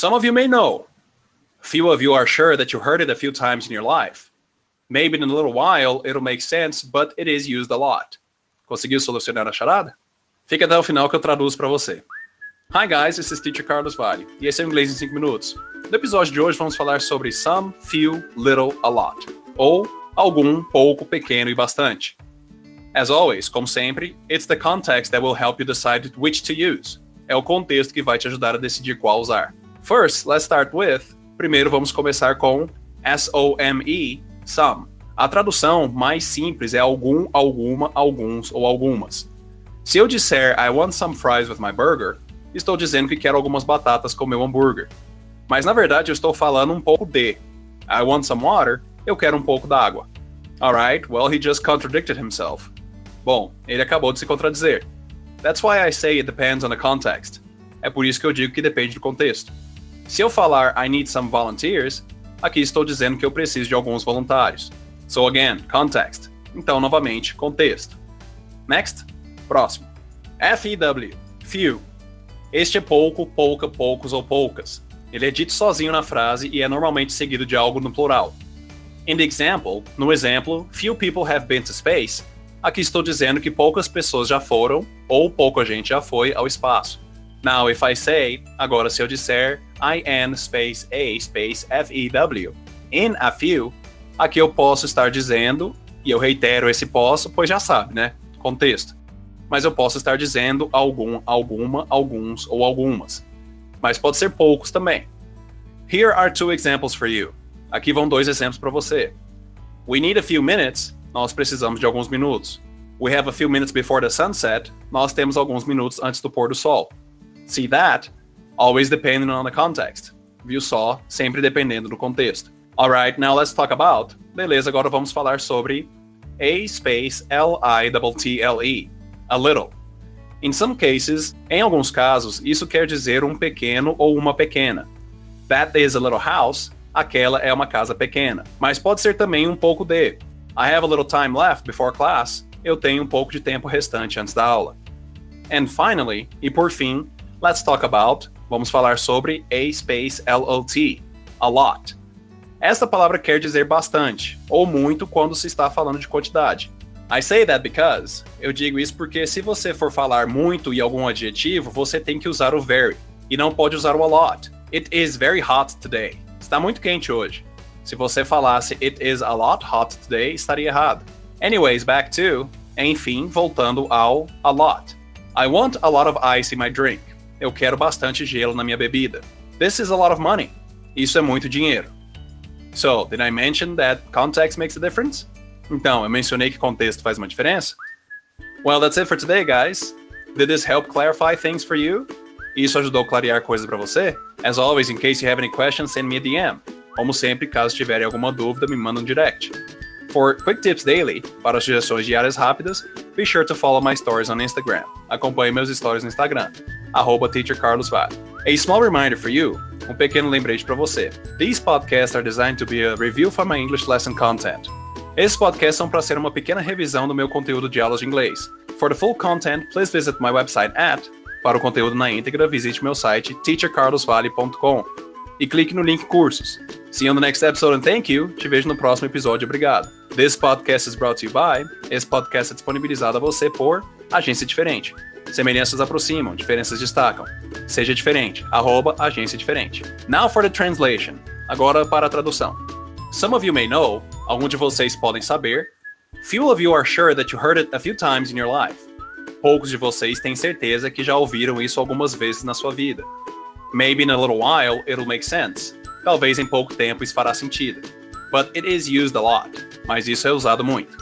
Some of you may know. Few of you are sure that you heard it a few times in your life. Maybe in a little while it'll make sense, but it is used a lot. Conseguiu solucionar a charada? Fica até o final que eu traduzo para você. Hi guys, this is Teacher Carlos Vale, e esse é o Inglês em 5 Minutos. No episódio de hoje vamos falar sobre some, few, little, a lot, ou algum, pouco, pequeno e bastante. As always, como sempre, it's the context that will help you decide which to use. É o contexto que vai te ajudar a decidir qual usar. First, let's start with. Primeiro vamos começar com S-O-M-E, some. A tradução mais simples é algum, alguma, alguns ou algumas. Se eu disser I want some fries with my burger, estou dizendo que quero algumas batatas com meu hambúrguer. Mas na verdade eu estou falando um pouco de. I want some water, eu quero um pouco d'água. Alright, well he just contradicted himself. Bom, ele acabou de se contradizer. That's why I say it depends on the context. É por isso que eu digo que depende do contexto. Se eu falar I need some volunteers, aqui estou dizendo que eu preciso de alguns voluntários. So again, context. Então, novamente, contexto. Next, próximo. FEW, few. Este é pouco, pouca, poucos ou poucas. Ele é dito sozinho na frase e é normalmente seguido de algo no plural. In the example, no exemplo, few people have been to space, aqui estou dizendo que poucas pessoas já foram ou pouca gente já foi ao espaço. Now, if I say, agora se eu disser space a space in a few, aqui eu posso estar dizendo, e eu reitero esse posso, pois já sabe, né? Contexto. Mas eu posso estar dizendo algum, alguma, alguns ou algumas. Mas pode ser poucos também. Here are two examples for you. Aqui vão dois exemplos para você. We need a few minutes. Nós precisamos de alguns minutos. We have a few minutes before the sunset. Nós temos alguns minutos antes do pôr do sol. See that? Always depending on the context. Viu só? Sempre dependendo do contexto. Alright, now let's talk about. Beleza, agora vamos falar sobre a space L-I-T-T-L-E. A little. In some cases, em alguns casos, isso quer dizer um pequeno ou uma pequena. That is a little house, aquela é uma casa pequena. Mas pode ser também um pouco de. I have a little time left before class. Eu tenho um pouco de tempo restante antes da aula. And finally, e por fim, let's talk about, vamos falar sobre a space L-O-T, a lot. Esta palavra quer dizer bastante, ou muito quando se está falando de quantidade. I say that because, eu digo isso porque se você for falar muito e algum adjetivo, você tem que usar o very, e não pode usar o a lot. It is very hot today. Está muito quente hoje. Se você falasse it is a lot hot today, estaria errado. Anyways, back to, enfim, voltando ao a lot. I want a lot of ice in my drink. Eu quero bastante gelo na minha bebida. This is a lot of money. Isso é muito dinheiro. So, did I mention that context makes a difference? Então, eu mencionei que contexto faz uma diferença? Well, that's it for today, guys. Did this help clarify things for you? Isso ajudou a clarear coisas para você? As always, in case you have any questions, send me a DM. Como sempre, caso tiverem alguma dúvida, me manda um direct. For quick tips daily, para sugestões diárias rápidas, be sure to follow my stories on Instagram. Acompanhe meus stories no Instagram, arroba teachercarlosvale. A small reminder for you, um pequeno lembrete para você. These podcasts are designed to be a review for my English lesson content. Esses podcasts são para ser uma pequena revisão do meu conteúdo de aulas de inglês. For the full content, please visit my website at para o conteúdo na íntegra, visite meu site teachercarlosvale.com e clique no link cursos. See you on the next episode and thank you. Te vejo no próximo episódio. Obrigado. This podcast is brought to you by. Esse podcast é disponibilizado a você por Agência Diferente. Semelhanças aproximam, diferenças destacam. Seja diferente. Arroba Agência Diferente. Now for the translation. Agora para a tradução. Some of you may know, alguns de vocês podem saber. Few of you are sure that you heard it a few times in your life. Poucos de vocês têm certeza que já ouviram isso algumas vezes na sua vida. Maybe in a little while it'll make sense. Talvez em pouco tempo isso fará sentido. But it is used a lot. Mas isso é usado muito.